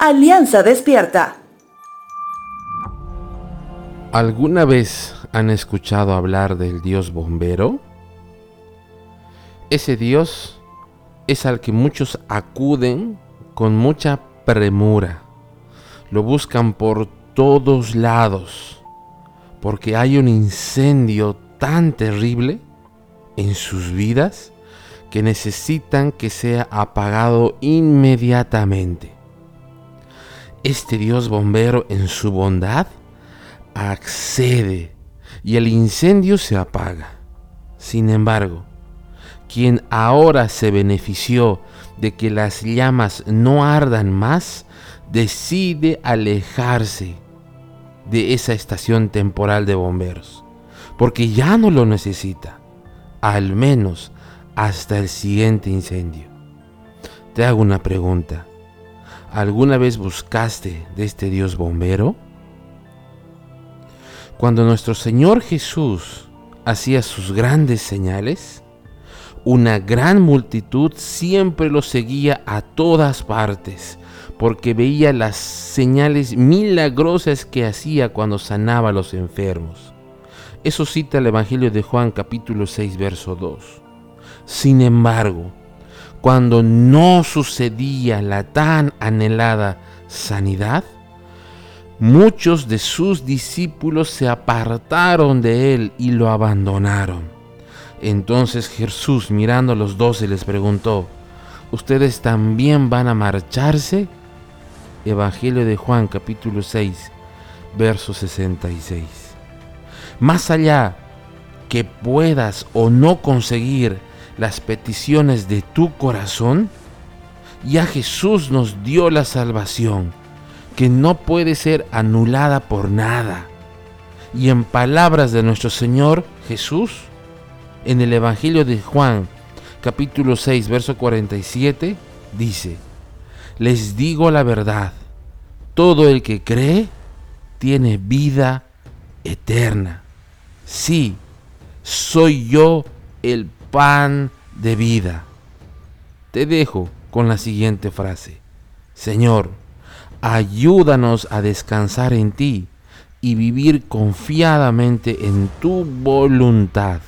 Alianza Despierta. ¿Alguna vez han escuchado hablar del Dios bombero? Ese Dios es al que muchos acuden con mucha premura. Lo buscan por todos lados porque hay un incendio tan terrible en sus vidas que necesitan que sea apagado inmediatamente. Este Dios bombero en su bondad accede y el incendio se apaga. Sin embargo, quien ahora se benefició de que las llamas no ardan más, decide alejarse de esa estación temporal de bomberos, porque ya no lo necesita, al menos hasta el siguiente incendio. Te hago una pregunta. ¿Alguna vez buscaste de este Dios bombero? Cuando nuestro Señor Jesús hacía sus grandes señales, una gran multitud siempre lo seguía a todas partes, porque veía las señales milagrosas que hacía cuando sanaba a los enfermos. Eso cita el Evangelio de Juan capítulo 6, verso 2. Sin embargo, cuando no sucedía la tan anhelada sanidad, muchos de sus discípulos se apartaron de él y lo abandonaron. Entonces Jesús mirando a los doce les preguntó, ¿ustedes también van a marcharse? Evangelio de Juan capítulo 6, verso 66. Más allá que puedas o no conseguir las peticiones de tu corazón, ya Jesús nos dio la salvación que no puede ser anulada por nada. Y en palabras de nuestro Señor Jesús, en el Evangelio de Juan, capítulo 6, verso 47, dice, les digo la verdad, todo el que cree tiene vida eterna. Sí, soy yo el pan de vida. Te dejo con la siguiente frase. Señor, ayúdanos a descansar en ti y vivir confiadamente en tu voluntad.